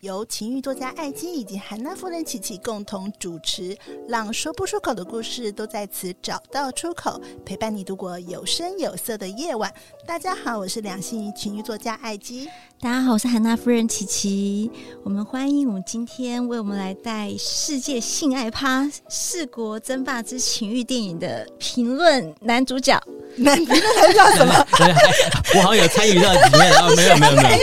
由情欲作家艾姬以及韩娜夫人琪琪共同主持，让说不出口的故事都在此找到出口，陪伴你度过有声有色的夜晚。大家好，我是两性情欲作家艾姬。大家好，我是韩娜夫人琪琪。我们欢迎我们今天为我们来带世界性爱趴四国争霸之情欲电影的评论男主角。男主角还叫什么？我好像有参与到里面，然后没有没有没有。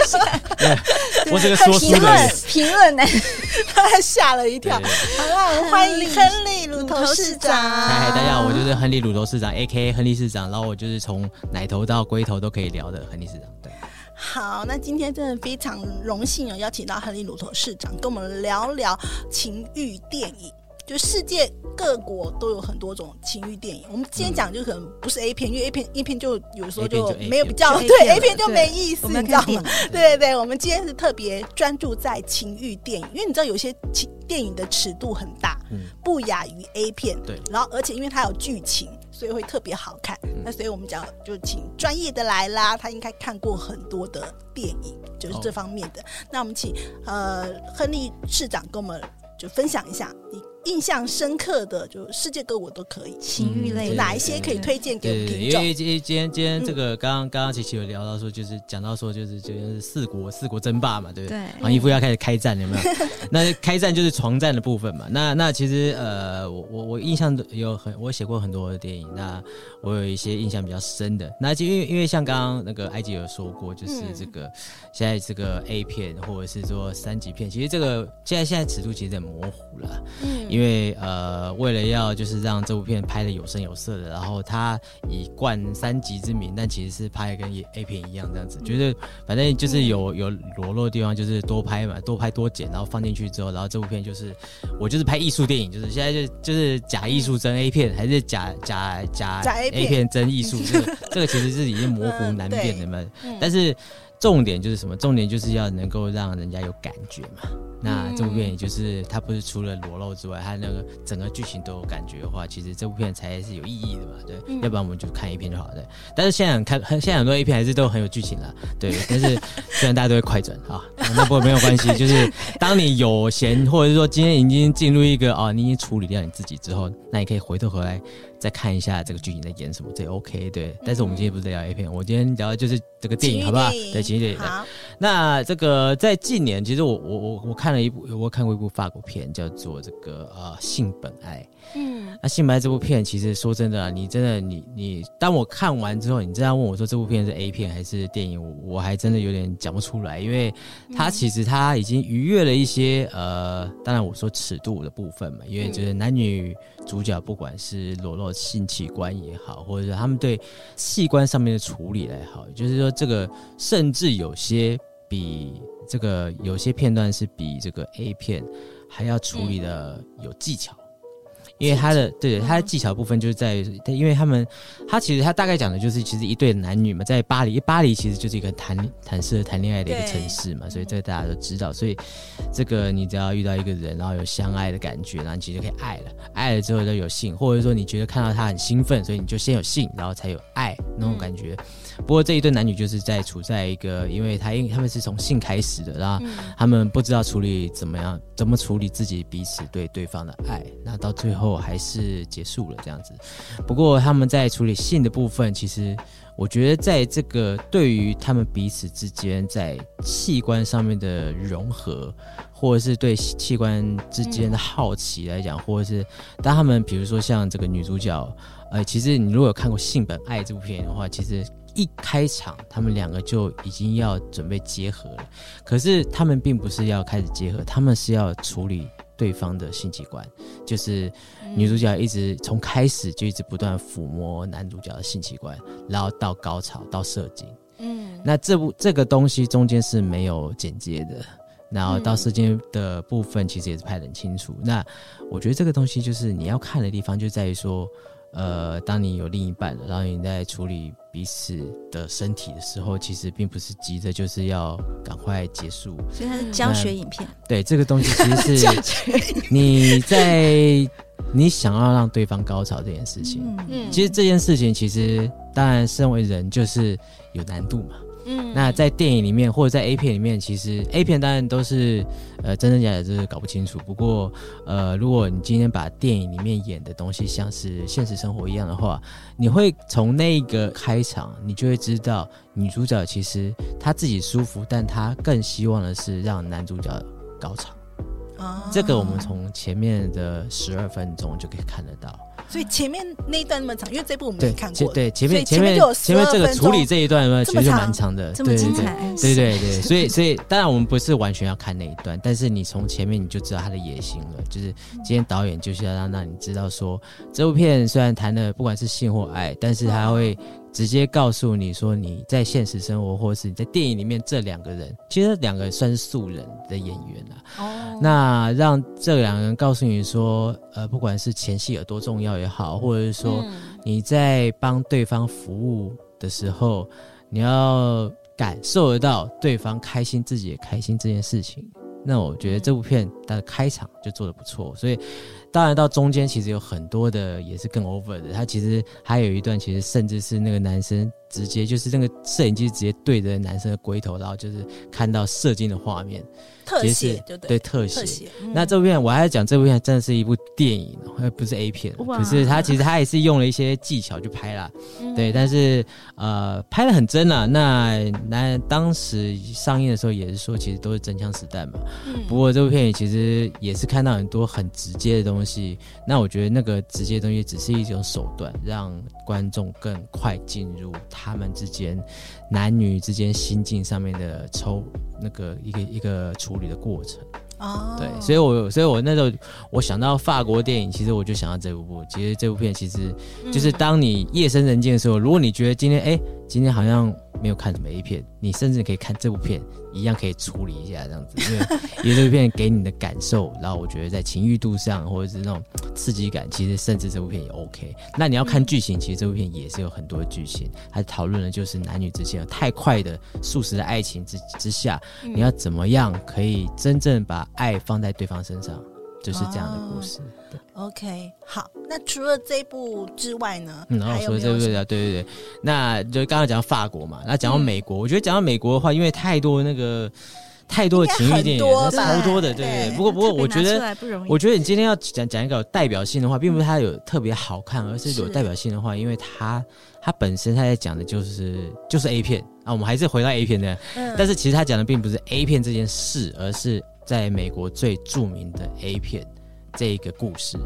我这个说书的评论呢，他还吓了一跳。好啦，我们欢迎亨利乳头市长。嗨，大家好，我就是亨利乳头市长，A.K.A. 亨利市长。然后我就是从奶头到龟头都可以聊的亨利市长。对，好，那今天真的非常荣幸有邀请到亨利乳头市长，跟我们聊聊情欲电影。就世界各国都有很多种情欲电影，我们今天讲就可能不是 A 片，因为 A 片 A 片就有时候就没有比较对 A 片就没意思，你知道吗？对对对，我们今天是特别专注在情欲电影，因为你知道有些情电影的尺度很大，不亚于 A 片，对。然后而且因为它有剧情，所以会特别好看。那所以我们讲就请专业的来啦，他应该看过很多的电影，就是这方面的。那我们请呃亨利市长跟我们就分享一下你。印象深刻的，就世界各国都可以情欲类，哪一些可以推荐给我们？因为今今天今天这个刚刚刚刚琪琪有聊到说，就是讲到说就是就是四国四国争霸嘛，对不对？然后一夫要开始开战，有没有？那开战就是床战的部分嘛。那那其实呃，我我我印象有很，我写过很多的电影，那我有一些印象比较深的。那就因为因为像刚刚那个埃及有说过，就是这个现在这个 A 片或者是说三级片，其实这个现在现在尺度其实很模糊了，嗯。因为呃，为了要就是让这部片拍的有声有色的，然后他以冠三级之名，但其实是拍的跟 A 片一样这样子，觉得反正就是有有裸露的地方，就是多拍嘛，多拍多剪，然后放进去之后，然后这部片就是我就是拍艺术电影，就是现在就就是假艺术真 A 片，还是假假假 A 片真艺术，这个这个其实是已经模糊难辨的嘛，但是。重点就是什么？重点就是要能够让人家有感觉嘛。那这部片也就是它不是除了裸露之外，它那个整个剧情都有感觉的话，其实这部片才是有意义的嘛。对，嗯、要不然我们就看一片就好了。对，但是现在看，现在很多 A 片还是都很有剧情的。对，但是虽然大家都会快转啊，那不过没有关系。就是当你有闲，或者是说今天已经进入一个哦，你已经处理掉你自己之后，那你可以回头回来。再看一下这个剧情在演什么，这也 OK 对。但是我们今天不是在聊 A 片，我今天聊的就是这个电影，好不好？对，情欲电影。那这个在近年，其实我我我我看了一部，我看过一部法国片，叫做这个呃《性本爱》。嗯，那《性本爱》这部片，其实说真的啊，你真的你你，当我看完之后，你这样问我说这部片是 A 片还是电影，我我还真的有点讲不出来，因为它其实它已经逾越了一些呃，当然我说尺度的部分嘛，因为就是男女主角不管是裸露性器官也好，或者是他们对器官上面的处理也好，就是说这个甚至有些比这个有些片段是比这个 A 片还要处理的有技巧。因为他的对他的技巧部分就是在于，因为他们他其实他大概讲的就是，其实一对男女嘛，在巴黎，巴黎其实就是一个谈谈适合谈恋爱的一个城市嘛，所以这大家都知道。所以这个你只要遇到一个人，然后有相爱的感觉，然后你其实就可以爱了，爱了之后就有性，或者说你觉得看到他很兴奋，所以你就先有性，然后才有爱，那种感觉。不过这一对男女就是在处在一个，因为他因他们是从性开始的，然后他们不知道处理怎么样，怎么处理自己彼此对对方的爱，那到最后还是结束了这样子。不过他们在处理性的部分，其实我觉得在这个对于他们彼此之间在器官上面的融合，或者是对器官之间的好奇来讲，或者是当他们比如说像这个女主角，呃，其实你如果有看过《性本爱》这部片的话，其实。一开场，他们两个就已经要准备结合了。可是他们并不是要开始结合，他们是要处理对方的性器官。就是女主角一直从开始就一直不断抚摸男主角的性器官，然后到高潮到射精。嗯，那这部这个东西中间是没有剪接的，然后到射精的部分其实也是拍得很清楚。那我觉得这个东西就是你要看的地方，就在于说。呃，当你有另一半了，然后你在处理彼此的身体的时候，其实并不是急着就是要赶快结束。所以它是教学影片。对，这个东西其实是你在你想要让对方高潮这件事情。嗯，其实这件事情其实当然身为人就是有难度嘛。嗯，那在电影里面或者在 A 片里面，其实 A 片当然都是呃真真假假，就是搞不清楚。不过呃，如果你今天把电影里面演的东西像是现实生活一样的话，你会从那个开场，你就会知道女主角其实她自己舒服，但她更希望的是让男主角高潮。啊，这个我们从前面的十二分钟就可以看得到。所以前面那一段那么长，因为这部我们没看过。对，前面前面前面这个处理这一段嘛，其实就蛮长的，这么精彩。对对对，所以所以当然我们不是完全要看那一段，但是你从前面你就知道他的野心了，就是今天导演就是要让让你知道说，这部片虽然谈的不管是性或爱，但是他会。直接告诉你说，你在现实生活或是你在电影里面这两个人，其实两个算是素人的演员了。哦，那让这两个人告诉你说，呃，不管是前戏有多重要也好，或者是说你在帮对方服务的时候，你要感受得到对方开心，自己也开心这件事情。那我觉得这部片它的开场就做得不错，所以。当然，到中间其实有很多的也是更 over 的。他其实还有一段，其实甚至是那个男生直接就是那个摄影机直接对着男生的龟头，然后就是看到射精的画面。特写对对，特写。那这部片我还要讲，这部片真的是一部电影，不是 A 片。可是他其实他也是用了一些技巧去拍啦，对，但是呃拍的很真啊。那那当时上映的时候也是说，其实都是真枪实弹嘛。不过这部片其实也是看到很多很直接的东西。那我觉得那个直接东西只是一种手段，让观众更快进入他们之间男女之间心境上面的抽那个一个一个处理的过程。哦，对，所以我所以我那时候我想到法国电影，其实我就想到这部，其实这部片其实就是当你夜深人静的时候，如果你觉得今天哎。今天好像没有看什么 A 片，你甚至可以看这部片，一样可以处理一下这样子，因为 因为这部片给你的感受，然后我觉得在情欲度上或者是那种刺激感，其实甚至这部片也 OK。那你要看剧情，其实这部片也是有很多剧情，还讨论的就是男女之间太快的速食的爱情之之下，你要怎么样可以真正把爱放在对方身上。就是这样的故事。对，OK，好。那除了这一部之外呢？嗯，然后除了这部对对对，那就刚刚讲到法国嘛，那讲到美国，嗯、我觉得讲到美国的话，因为太多那个太多的情欲电影，超多的，对对对。不过不过，我觉得我觉得你今天要讲讲一个有代表性的话，并不是它有特别好看，而是有代表性的话，因为它它本身它在讲的就是就是 A 片啊。我们还是回到 A 片的，嗯、但是其实它讲的并不是 A 片这件事，而是。在美国最著名的 A 片这一个故事，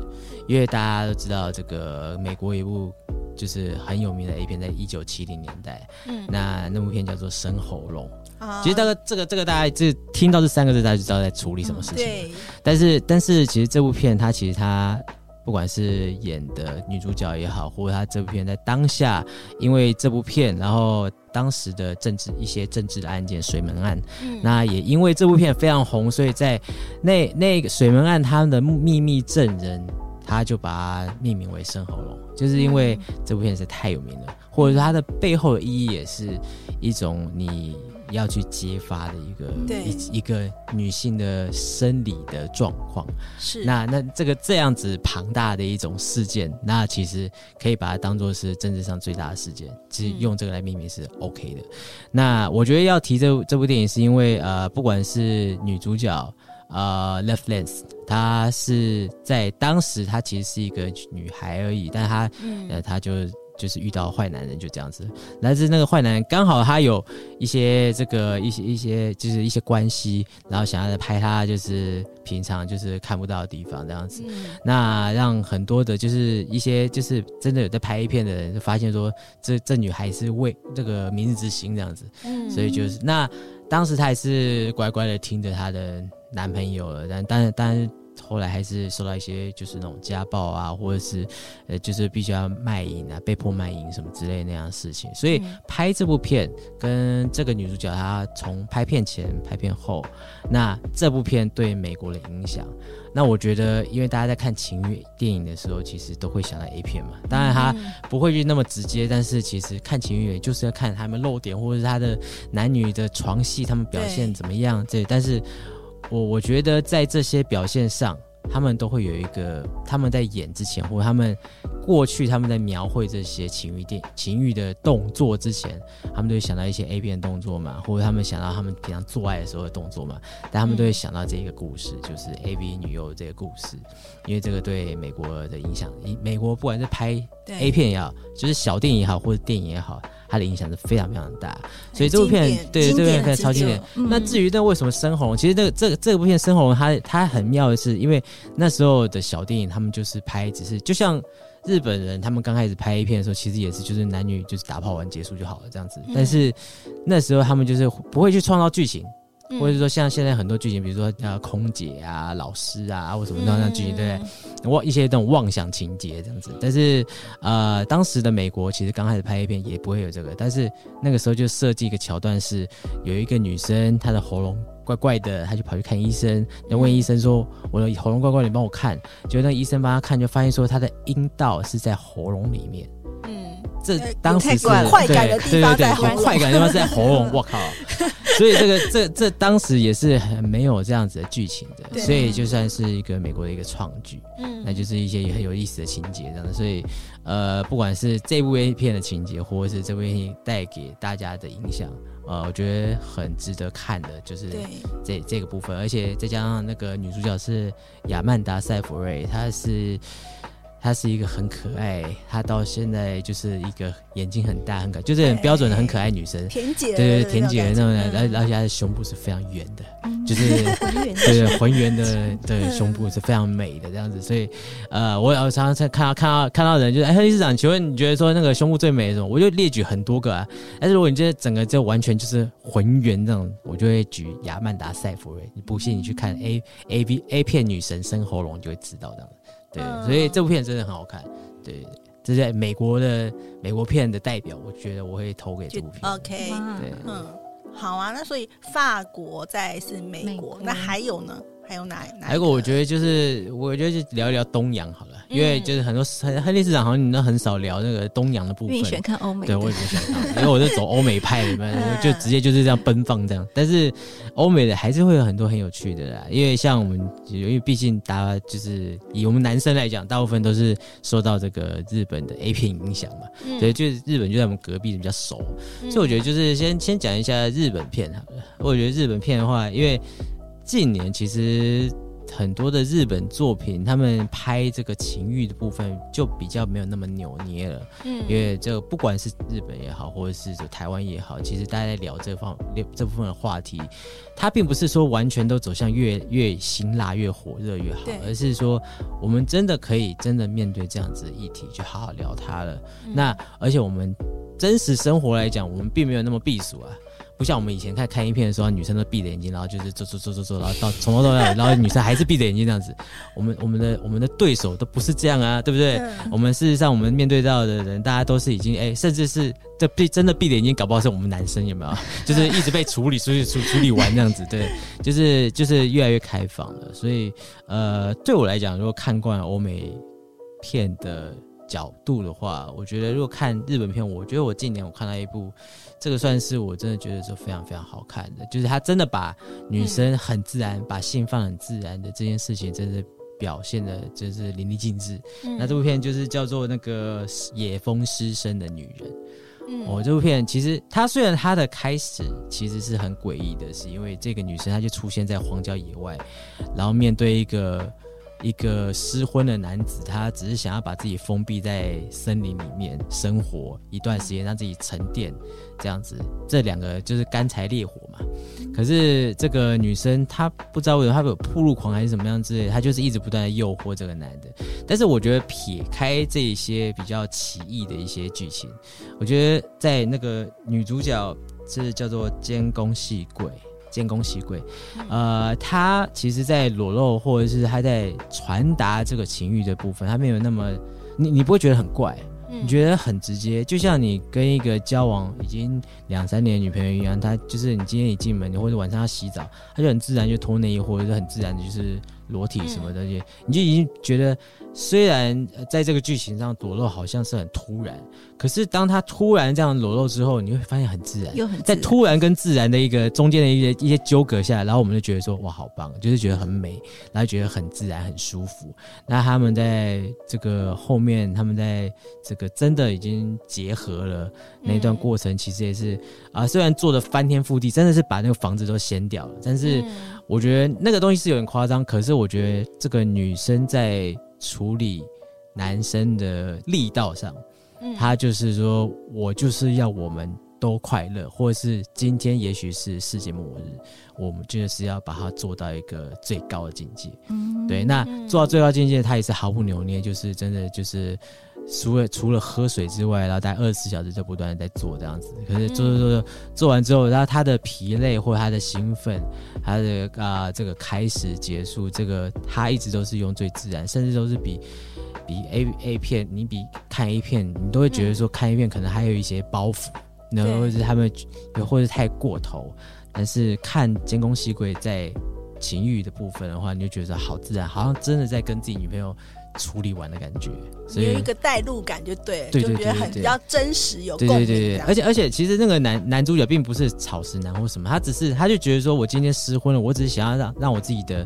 因为大家都知道，这个美国有一部就是很有名的 A 片，在一九七零年代，嗯，那那部片叫做《生喉咙》啊。其实大概这个这个大家就听到这三个字，大家就知道在处理什么事情。对。但是但是，其实这部片它其实它。不管是演的女主角也好，或者她这部片在当下，因为这部片，然后当时的政治一些政治的案件，水门案，嗯、那也因为这部片非常红，所以在那那个水门案，他们的秘密证人，他就把它命名为深喉咙，就是因为这部片实在太有名了，或者说它的背后的意义也是一种你要去揭发的一个对一一个女性的生理的状况。是那那这个这样子庞大的一种事件，那其实可以把它当做是政治上最大的事件，其实用这个来命名是 OK 的。嗯、那我觉得要提这这部电影，是因为呃，不管是女主角呃 Loveless，她是在当时她其实是一个女孩而已，但她、嗯、呃她就。就是遇到坏男人就这样子，来自那个坏男人刚好他有一些这个一些一些就是一些关系，然后想要来拍他就是平常就是看不到的地方这样子，嗯、那让很多的就是一些就是真的有在拍 A 片的人就发现说这这女孩是为这个明日之星这样子，嗯，所以就是那当时她还是乖乖的听着她的男朋友了，但但但。后来还是受到一些就是那种家暴啊，或者是呃，就是必须要卖淫啊，被迫卖淫什么之类那样的事情。所以拍这部片跟这个女主角她从拍片前、拍片后，那这部片对美国的影响，那我觉得，因为大家在看情欲电影的时候，其实都会想到 A 片嘛。当然，他不会去那么直接，但是其实看情欲就是要看他们露点，或者是他的男女的床戏，他们表现怎么样。这但是。我我觉得在这些表现上，他们都会有一个，他们在演之前，或者他们过去他们在描绘这些情欲电情欲的动作之前，他们都会想到一些 A 片动作嘛，或者他们想到他们平常做爱的时候的动作嘛，但他们都会想到这个故事，就是 AV 女优这个故事，因为这个对美国的影响，美国不管是拍 A 片也好，就是小电影也好，或者电影也好。它的影响是非常非常大，所以这部片对这部片超经典。嗯、那至于那为什么深红，其实这个这个这部片深红，它它很妙的是，因为那时候的小电影，他们就是拍，只是就像日本人他们刚开始拍 A 片的时候，其实也是就是男女就是打炮完结束就好了这样子。但是那时候他们就是不会去创造剧情。或者是说，像现在很多剧情，比如说呃，空姐啊、老师啊，或什么那样剧情，对不对？妄一些那种妄想情节这样子。但是呃，当时的美国其实刚开始拍 A 片也不会有这个，但是那个时候就设计一个桥段，是有一个女生她的喉咙怪怪的，她就跑去看医生，然后问医生说：“我的喉咙怪怪，你帮我看。”结果那医生帮她看，就发现说她的阴道是在喉咙里面。嗯这当时是快感的地方在喉咙，快感的地方是在喉咙。我靠！所以这个这这当时也是很没有这样子的剧情的，所以就算是一个美国的一个创举，嗯，那就是一些很有意思的情节这样的。所以呃，不管是这部 A 片的情节，或者是这部 A 片带给大家的影响，呃，我觉得很值得看的，就是这这个部分。而且再加上那个女主角是亚曼达·塞弗瑞，她是。她是一个很可爱，她到现在就是一个眼睛很大、很可爱，就是很标准的很可爱女生，田姐，对对，田姐的那种，而而且她的胸部是非常圆的，就是对 对，浑圆的。对胸部是非常美的。这样子，所以呃，我我常常在看到看到看到人就是哎，理事长，请问你觉得说那个胸部最美的。什么？我就列举很多个啊，但是如果你觉得整个就完全就是浑圆这种，我就会举亚曼达·赛弗瑞。你不信，你去看 A A B A 片女神生喉咙，你就会知道这样子。对，所以这部片真的很好看。对，这是在美国的美国片的代表，我觉得我会投给这部片。OK，对，嗯，好啊。那所以法国再是美国，美国那还有呢？还有哪？哪还有个，我觉得就是，我觉得就聊一聊东洋好了。因为就是很多很亨利市长好像你都很少聊那个东洋的部分，你喜欢看欧美，对我也喜欢看，因为我是走欧美派里面，就直接就是这样奔放这样。但是欧美的还是会有很多很有趣的啦，因为像我们，因为毕竟大家就是以我们男生来讲，大部分都是受到这个日本的 A 片影响嘛，所以就是日本就在我们隔壁比较熟，所以我觉得就是先先讲一下日本片好了。我觉得日本片的话，因为近年其实。很多的日本作品，他们拍这个情欲的部分就比较没有那么扭捏了。嗯，因为这个不管是日本也好，或者是台湾也好，其实大家在聊这方这部分的话题，它并不是说完全都走向越越辛辣、越火热越好，而是说我们真的可以真的面对这样子的议题，去好好聊它了。嗯、那而且我们真实生活来讲，我们并没有那么避暑啊。不像我们以前看看影片的时候，女生都闭着眼睛，然后就是走走走走走，然后到从头到尾，然后女生还是闭着眼睛这样子。我们我们的我们的对手都不是这样啊，对不对？嗯、我们事实上我们面对到的人，大家都是已经哎，甚至是这闭真的闭着眼睛，搞不好是我们男生有没有？就是一直被处理处理处处理完这样子，对，就是就是越来越开放了。所以呃，对我来讲，如果看惯欧美片的角度的话，我觉得如果看日本片，我觉得我近年我看到一部，这个算是我真的觉得是非常非常好看的，就是他真的把女生很自然、嗯、把性放很自然的这件事情，真的表现的真是淋漓尽致。嗯、那这部片就是叫做那个野风失身的女人。嗯、哦，这部片其实它虽然它的开始其实是很诡异的，是因为这个女生她就出现在荒郊野外，然后面对一个。一个失婚的男子，他只是想要把自己封闭在森林里面生活一段时间，让自己沉淀，这样子。这两个就是干柴烈火嘛。可是这个女生她不知道为什么她有暴露狂还是怎么样之类的，她就是一直不断的诱惑这个男的。但是我觉得撇开这些比较奇异的一些剧情，我觉得在那个女主角是叫做监工细贵。监宫细贵，呃，他其实，在裸露或者是他在传达这个情欲的部分，他没有那么，你你不会觉得很怪，你觉得很直接，就像你跟一个交往已经两三年的女朋友一样，她就是你今天一进门，你或者晚上要洗澡，她就很自然就脱内衣，或者是很自然的就是裸体什么的，嗯、你就已经觉得。虽然在这个剧情上裸露好像是很突然，可是当他突然这样裸露之后，你会发现很自然。又很在突然跟自然的一个中间的一些一些纠葛下来，然后我们就觉得说哇好棒，就是觉得很美，然后觉得很自然很舒服。那他们在这个后面，他们在这个真的已经结合了那段过程，其实也是啊、嗯呃，虽然做的翻天覆地，真的是把那个房子都掀掉了，但是我觉得那个东西是有点夸张。可是我觉得这个女生在。处理男生的力道上，嗯，她就是说我就是要我们都快乐，或者是今天也许是世界末日，我们就是要把它做到一个最高的境界。嗯，对，那做到最高境界，她也是毫不扭捏，就是真的就是除了除了喝水之外，然后大概二十四小时就不断的在做这样子。可是做做做做完之后，然后他的疲累或者他的兴奋，他的啊、呃、这个开始结束，这个他一直都是用最自然，甚至都是比比 A A 片，你比看 A 片，你都会觉得说看 A 片可能还有一些包袱，然后或者是他们又或者太过头。但是看监工细贵在情欲的部分的话，你就觉得好自然，好像真的在跟自己女朋友。处理完的感觉，所以有一个代入感就对了，对对对对对，就觉得很比较真实有共鸣。对对对对，而且而且，其实那个男男主角并不是草食男或什么，他只是他就觉得说，我今天失婚了，我只是想要让让我自己的。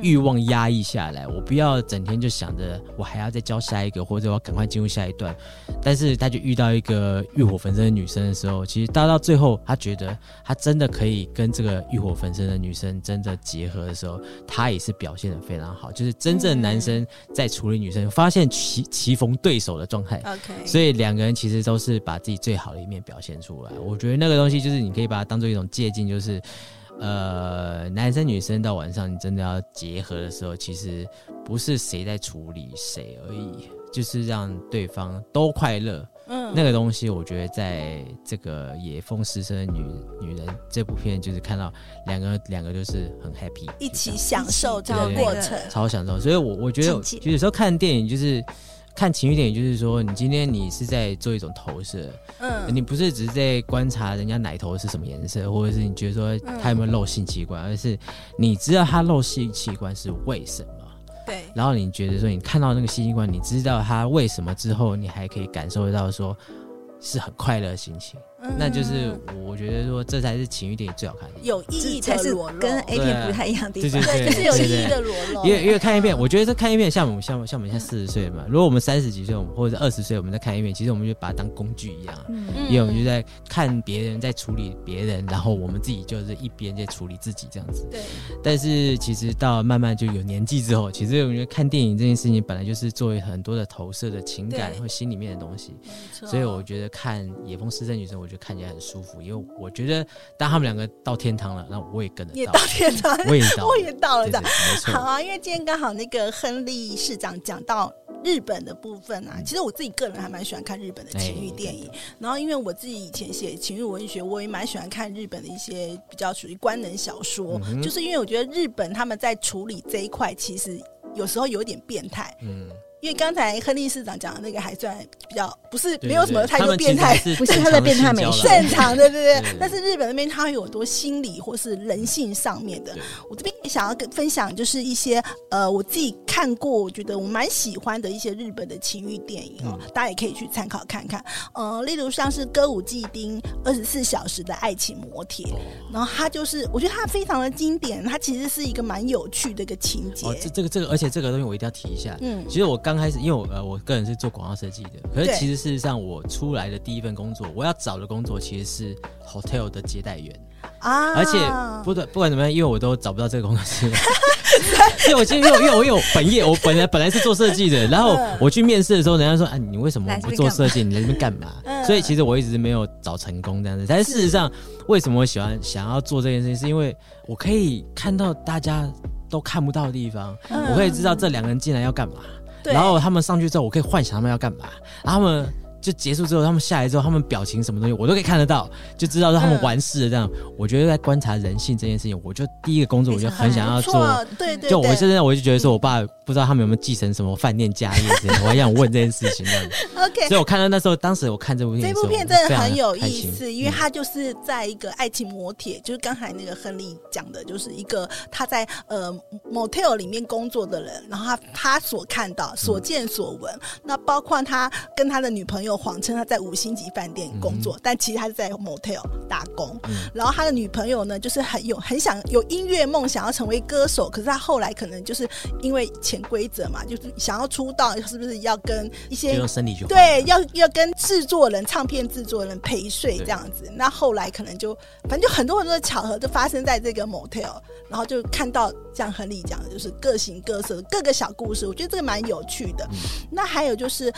欲望压抑下来，我不要整天就想着我还要再教下一个，或者我要赶快进入下一段。但是他就遇到一个欲火焚身的女生的时候，其实到到最后，他觉得他真的可以跟这个欲火焚身的女生真的结合的时候，他也是表现的非常好。就是真正男生在处理女生，发现棋棋逢对手的状态。OK，所以两个人其实都是把自己最好的一面表现出来。我觉得那个东西就是你可以把它当做一种借鉴，就是。呃，男生女生到晚上你真的要结合的时候，其实不是谁在处理谁而已，就是让对方都快乐。嗯，那个东西我觉得在这个野风湿生的女女人这部片，就是看到两个两个就是很 happy，一起享受这个过程，超享受。所以我我觉得，就有时候看电影就是。看情欲电影，就是说，你今天你是在做一种投射，嗯，你不是只是在观察人家奶头是什么颜色，或者是你觉得说他有没有漏性器官，而是你知道他漏性器官是为什么，对，然后你觉得说你看到那个性器官，你知道他为什么之后，你还可以感受得到说是很快乐的心情。那就是我觉得说，这才是情欲电影最好看的，有意义才是跟 A 片不太一样的地方，对，就是有意义的裸露。因为因为看一遍，我觉得这看一遍像我们像像我们现在四十岁嘛，如果我们三十几岁，我们或者二十岁，我们再看一遍，其实我们就把它当工具一样，嗯，因为我们就在看别人在处理别人，然后我们自己就是一边在处理自己这样子。对。但是其实到慢慢就有年纪之后，其实我觉得看电影这件事情本来就是作为很多的投射的情感或心里面的东西，所以我觉得看野风湿生女生，我觉得看起来很舒服。因为我觉得，当他们两个到天堂了，那我也跟着到，也到天堂，我也到，我也到了，对，没错。好啊，因为今天刚好那个亨利市长讲到日本的部分啊，其实我自己个人还蛮喜欢看日本的情欲电影。然后，因为我自己以前写情欲文学，我也蛮喜欢看日本的一些比较属于官能小说，就是因为我觉得日本他们在处理这一块，其实有时候有点变态。嗯。因为刚才亨利市长讲的那个还算比较不是没有什么太多变态，不是他的变态美学，正常的对不对？对，但是日本那边他有很多心理或是人性上面的。我这边也想要跟分享，就是一些呃我自己看过，我觉得我蛮喜欢的一些日本的情欲电影哦，嗯、大家也可以去参考看看。呃，例如像是歌舞伎町二十四小时的爱情摩铁，哦、然后它就是我觉得它非常的经典，它其实是一个蛮有趣的一个情节。哦，这这个这个，而且这个东西我一定要提一下。嗯，其实我刚开始，因为我呃我个人是做广告设计的，可是其实事实上我出来的第一份工作，我要找的工作其实是 hotel 的接待员。啊！而且不管，不管怎么样，因为我都找不到这个工作室。因为我今天因为因为我有本业，我本来本来是做设计的，然后我去面试的时候，人家说：“啊，你为什么不做设计？你在这边干嘛？”所以其实我一直没有找成功这样子。但是事实上，为什么我喜欢想要做这件事情，是因为我可以看到大家都看不到的地方，我可以知道这两个人进来要干嘛，然后他们上去之后，我可以幻想他们要干嘛，然后他们。就结束之后，他们下来之后，他们表情什么东西，我都可以看得到，就知道让他们完事了。这样，我觉得在观察人性这件事情，我就第一个工作，我就很想要做。对对，就我现在我就觉得说，我爸不知道他们有没有继承什么饭店家业之类，我还想问这件事情。OK，所以我看到那时候，当时我看这部片，这部片真的很有意思，因为他就是在一个爱情摩铁，就是刚才那个亨利讲的，就是一个他在呃 motel 里面工作的人，然后他他所看到、所见所闻，那包括他跟他的女朋友。谎称他在五星级饭店工作，嗯、但其实他是在 motel 打工。嗯、然后他的女朋友呢，就是很有很想有音乐梦，想要成为歌手。可是他后来可能就是因为潜规则嘛，就是想要出道，是不是要跟一些对，要要跟制作人、唱片制作人陪睡这样子？那后来可能就反正就很多很多的巧合，就发生在这个 motel，然后就看到像亨利讲的，就是各形各色的各个小故事。我觉得这个蛮有趣的。嗯、那还有就是。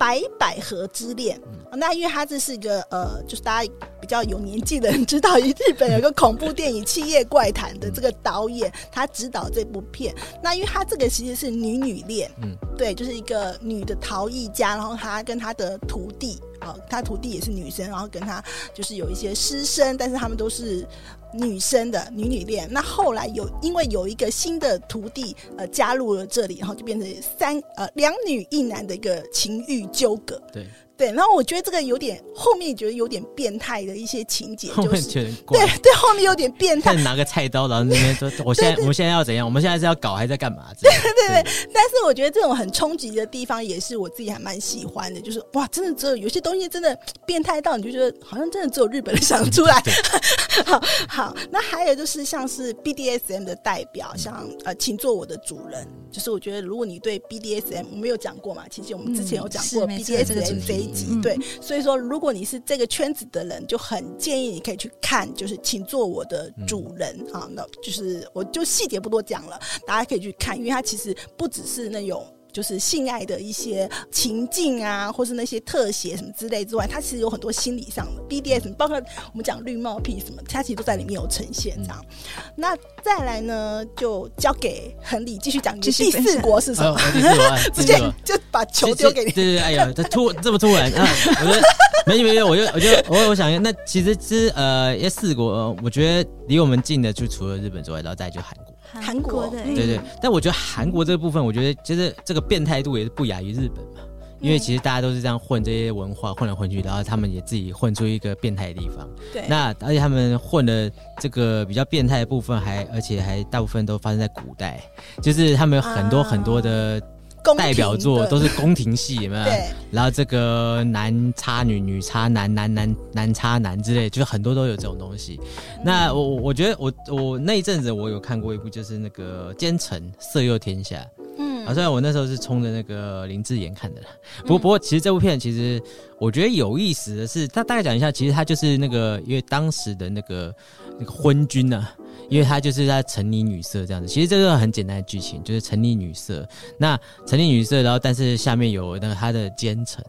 白百合之恋，那因为他这是一个呃，就是大家比较有年纪的人知道，日本有一个恐怖电影《七夜怪谈》的这个导演，他指导这部片。那因为他这个其实是女女恋，嗯，对，就是一个女的陶艺家，然后她跟她的徒弟，啊，他徒弟也是女生，然后跟他就是有一些师生，但是他们都是。女生的女女恋，那后来有因为有一个新的徒弟呃加入了这里，然后就变成三呃两女一男的一个情欲纠葛。对。对，然后我觉得这个有点后面觉得有点变态的一些情节，就是对对，后面有点变态，拿个菜刀，然后那边说：“我现在 我们现在要怎样？我们现在是要搞还是在干嘛？”对对对，但是我觉得这种很冲击的地方也是我自己还蛮喜欢的，就是哇，真的只有有些东西真的变态到你就觉得好像真的只有日本人想得出来。好好，那还有就是像是 BDSM 的代表，像呃，请做我的主人，就是我觉得如果你对 BDSM 我没有讲过嘛，其实我们之前有讲过 BDSM 这一。嗯、对，所以说如果你是这个圈子的人，就很建议你可以去看，就是请做我的主人、嗯、啊，那就是我就细节不多讲了，大家可以去看，因为它其实不只是那种。就是性爱的一些情境啊，或是那些特写什么之类之外，它其实有很多心理上的 BDSM，包括我们讲绿帽癖什么，它其实都在里面有呈现这样。嗯、那再来呢，就交给恒利继续讲。第四国是什么？第四国，直接就把球丢给你。对对对，哎呀，这突这么突然啊！我觉得 没事没有，我就我就我我想，那其实是呃，四国，我觉得离我们近的就除了日本之外，然后再就韩国。韩国的，对对，但我觉得韩国这个部分，我觉得其实这个变态度也是不亚于日本嘛，因为其实大家都是这样混这些文化混来混去，然后他们也自己混出一个变态的地方。对，那而且他们混的这个比较变态的部分还，还而且还大部分都发生在古代，就是他们有很多很多的。代表作都是宫廷戏，有没有？对。然后这个男插女，女插男，男男男插男之类，就是很多都有这种东西。嗯、那我我觉得我我那一阵子我有看过一部，就是那个《奸臣色诱天下》。嗯。啊，虽然我那时候是冲着那个林志妍看的啦。不过不过，其实这部片其实我觉得有意思的是，他大概讲一下，其实他就是那个因为当时的那个那个昏君呢、啊。因为他就是在沉溺女色这样子，其实这个很简单的剧情，就是沉溺女色。那沉溺女色，然后但是下面有那个他的奸臣。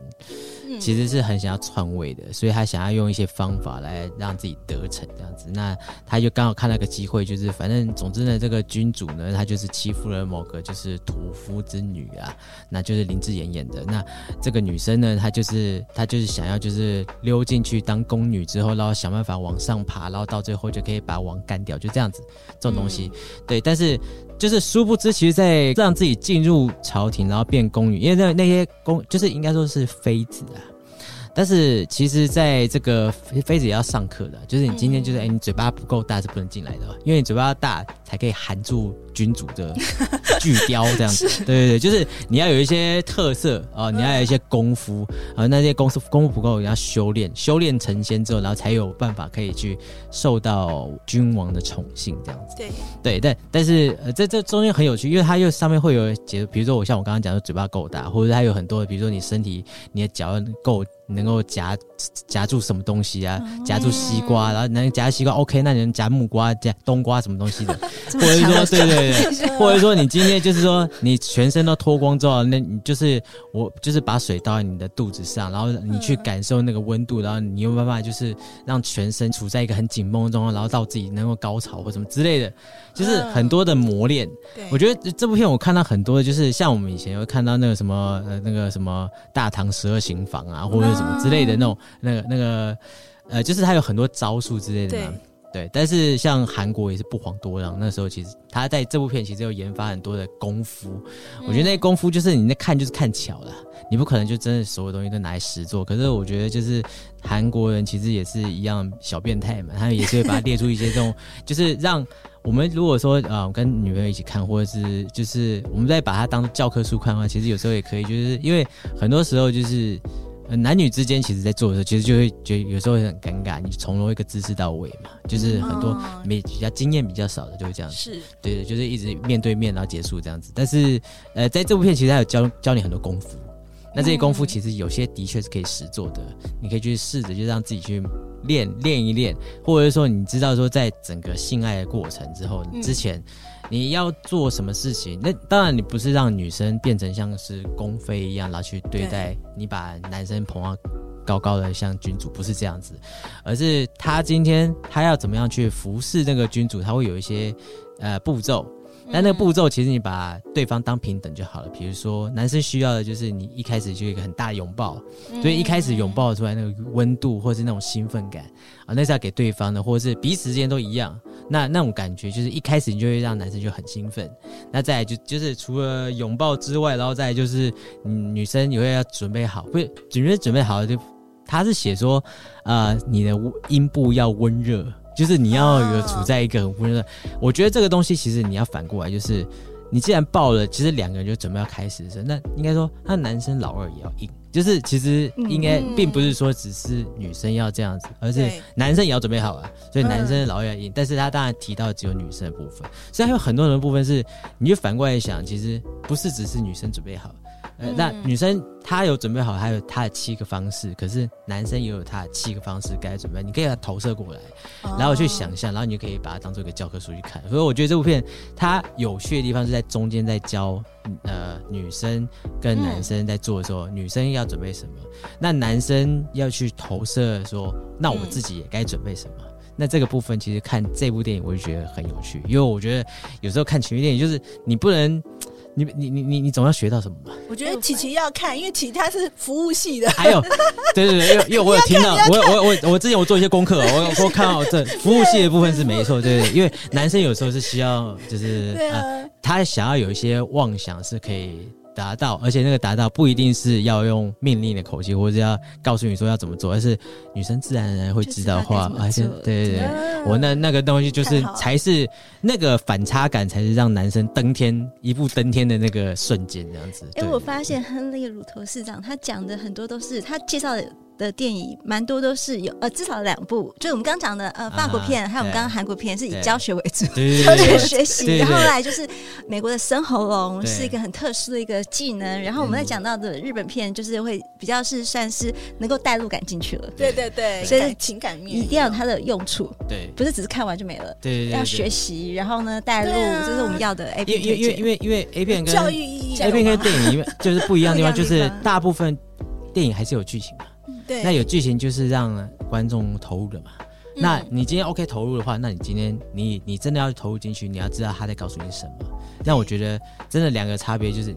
其实是很想要篡位的，所以他想要用一些方法来让自己得逞这样子。那他就刚好看到个机会，就是反正总之呢，这个君主呢，他就是欺负了某个就是屠夫之女啊，那就是林志妍演的。那这个女生呢，她就是她就是想要就是溜进去当宫女之后，然后想办法往上爬，然后到最后就可以把王干掉，就这样子这种东西。嗯、对，但是就是殊不知，其实，在让自己进入朝廷，然后变宫女，因为那那些宫就是应该说是妃子啊。但是其实，在这个妃子也要上课的，就是你今天就是哎、欸，你嘴巴不够大是不能进来的，因为你嘴巴要大才可以含住君主的巨雕这样子。对对对，就是你要有一些特色啊、呃，你要有一些功夫啊、呃，那些功夫功夫不够，你要修炼，修炼成仙之后，然后才有办法可以去受到君王的宠幸这样子。对对，但但是呃，这这中间很有趣，因为它又上面会有节，比如说我像我刚刚讲的嘴巴够大，或者它有很多，比如说你身体你的脚够。能够夹夹住什么东西啊？夹住西瓜，然后能夹西瓜，OK，那你能夹木瓜、夹冬瓜什么东西的？或者说，对对对，或者说你今天就是说你全身都脱光之后，那你就是我就是把水倒在你的肚子上，然后你去感受那个温度，然后你有办法就是让全身处在一个很紧绷的状态，然后到自己能够高潮或什么之类的，就是很多的磨练。我觉得这部片我看到很多的就是像我们以前会看到那个什么呃那个什么大唐十二行房啊，或者。什么之类的那种，那个那个，呃，就是他有很多招数之类的嘛，对。但是像韩国也是不遑多让，那时候其实他在这部片其实有研发很多的功夫，嗯、我觉得那功夫就是你在看就是看巧了，你不可能就真的所有东西都拿来实做。可是我觉得就是韩国人其实也是一样小变态嘛，他们也是会把它列出一些这种，就是让我们如果说啊、呃、跟女朋友一起看，或者是就是我们在把它当教科书看的话，其实有时候也可以，就是因为很多时候就是。男女之间，其实，在做的时候，其实就会觉得有时候会很尴尬。你从头一个姿势到尾嘛，就是很多没比较经验比较少的，就会这样子。是，对对，就是一直面对面，然后结束这样子。但是，呃，在这部片其实它有教教你很多功夫。那这些功夫其实有些的确是可以实做的，你可以去试着，就让自己去练练一练，或者是说，你知道说，在整个性爱的过程之后，你之前。你要做什么事情？那当然，你不是让女生变成像是公妃一样，拿去对待你，把男生捧到高高的像君主，不是这样子，而是他今天他要怎么样去服侍那个君主，他会有一些呃步骤。但那个步骤其实你把对方当平等就好了。比如说，男生需要的就是你一开始就一个很大拥抱，所以一开始拥抱出来那个温度或者是那种兴奋感啊，那是要给对方的，或者是彼此之间都一样。那那种感觉就是一开始你就会让男生就很兴奋。那再来就就是除了拥抱之外，然后再来就是女生也会要准备好，不是准备准备好了就他是写说啊、呃，你的阴部要温热。就是你要有处在一个很温热，我觉得这个东西其实你要反过来，就是你既然抱了，其实两个人就准备要开始的时候，那应该说，那男生老二也要硬。就是其实应该并不是说只是女生要这样子，而是男生也要准备好啊。所以男生老二要硬，但是他当然提到只有女生的部分，所以还有很多人的部分是，你就反过来想，其实不是只是女生准备好。呃，那女生她有准备好，还有她的七个方式，可是男生也有他的七个方式该准备，你可以把它投射过来，然后去想象，然后你就可以把它当做一个教科书去看。所以我觉得这部片它有趣的地方是在中间在教呃女生跟男生在做的时候，女生要准备什么，那男生要去投射说，那我自己也该准备什么。那这个部分其实看这部电影我就觉得很有趣，因为我觉得有时候看情绪电影就是你不能。你你你你你总要学到什么吧？我觉得琪琪要看，因为琪琪他是服务系的。还有，对对对，因为因为我有听到，我我我我之前我做一些功课，我我看到这 服务系的部分是没错，对对，因为男生有时候是需要，就是啊、呃，他想要有一些妄想是可以。达到，而且那个达到不一定是要用命令的口气，或者要告诉你说要怎么做，而是女生自然而然会知道的话，而且对对对，我那那个东西就是才是那个反差感，才是让男生登天一步登天的那个瞬间，这样子。哎、欸，我发现亨利·鲁头市长他讲的很多都是他介绍的。的电影蛮多都是有呃，至少两部，就我们刚刚讲的呃法国片，还有我们刚刚韩国片是以教学为主，教学学习。然后来就是美国的生喉咙是一个很特殊的一个技能。然后我们在讲到的日本片，就是会比较是算是能够带入感进去了。对对对，所以情感面一定要有它的用处。对，不是只是看完就没了。对，要学习，然后呢带入，这是我们要的 A 片。因为因为因为因为 A 片跟教育意义 A 片跟电影因为就是不一样的地方，就是大部分电影还是有剧情嘛。对那有剧情就是让观众投入的嘛。嗯、那你今天 OK 投入的话，那你今天你你真的要投入进去，你要知道他在告诉你什么。那我觉得真的两个差别就是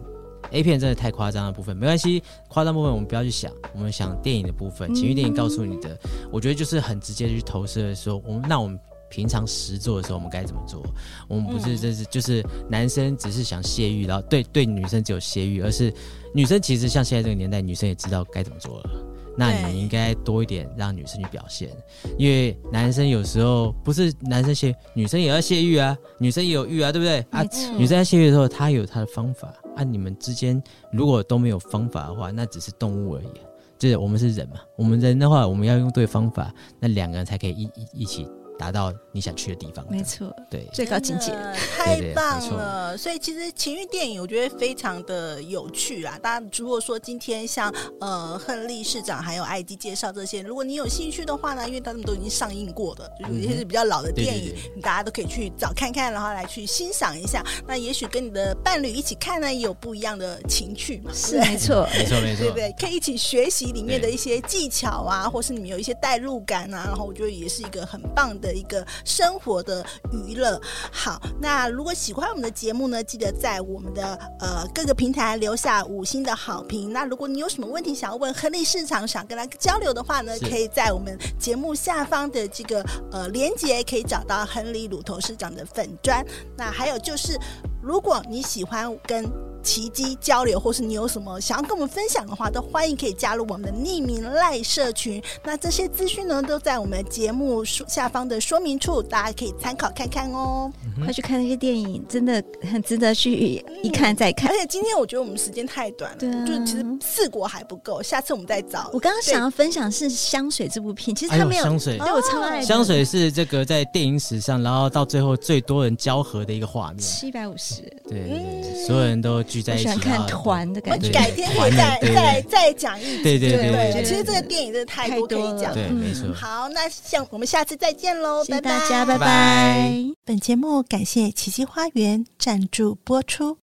，A 片真的太夸张的部分没关系，夸张部分我们不要去想，我们想电影的部分，情绪电影告诉你的，嗯、我觉得就是很直接去投射的时候，我们那我们平常实做的时候，我们该怎么做？我们不是这是就是男生只是想泄欲，然后对对女生只有泄欲，而是女生其实像现在这个年代，女生也知道该怎么做了。那你应该多一点让女生去表现，因为男生有时候不是男生泄，女生也要泄欲啊，女生也有欲啊，对不对？啊，女生在泄欲的时候，她有她的方法啊。你们之间如果都没有方法的话，那只是动物而已。就是我们是人嘛，我们人的话，我们要用对方法，那两个人才可以一一一起。达到你想去的地方，没错，对，最高境界，太棒了。所以其实情欲电影我觉得非常的有趣啊。大家如果说今天像呃亨利市长还有艾迪介绍这些，如果你有兴趣的话呢，因为他们都已经上映过的，就是有些是比较老的电影，大家都可以去找看看，然后来去欣赏一下。那也许跟你的伴侣一起看呢，也有不一样的情趣嘛。是，没错，没错，没错，对不对？可以一起学习里面的一些技巧啊，或是你们有一些代入感啊，然后我觉得也是一个很棒的。的一个生活的娱乐，好，那如果喜欢我们的节目呢，记得在我们的呃各个平台留下五星的好评。那如果你有什么问题想要问亨利市长，想跟他交流的话呢，可以在我们节目下方的这个呃连接可以找到亨利乳头市长的粉砖。那还有就是，如果你喜欢跟琦姬交流，或是你有什么想要跟我们分享的话，都欢迎可以加入我们的匿名赖社群。那这些资讯呢，都在我们节目下方的说明处，大家可以参考看看哦。嗯、快去看那些电影，真的很值得去一看再看。而且今天我觉得我们时间太短了，对啊，就其实四国还不够，下次我们再找。我刚刚想要分享是《香水》这部片，其实他没有、哎、香水，对我超爱。香水是这个在电影史上，然后到最后最多人交合的一个画面，七百五十，对，所有人都。聚在一起，喜欢看团的感觉。改天可以再再再讲一集。对对对，其实这个电影真的太多可以讲。对，没错。好，那像我们下次再见喽，拜拜，大家拜拜。本节目感谢奇迹花园赞助播出。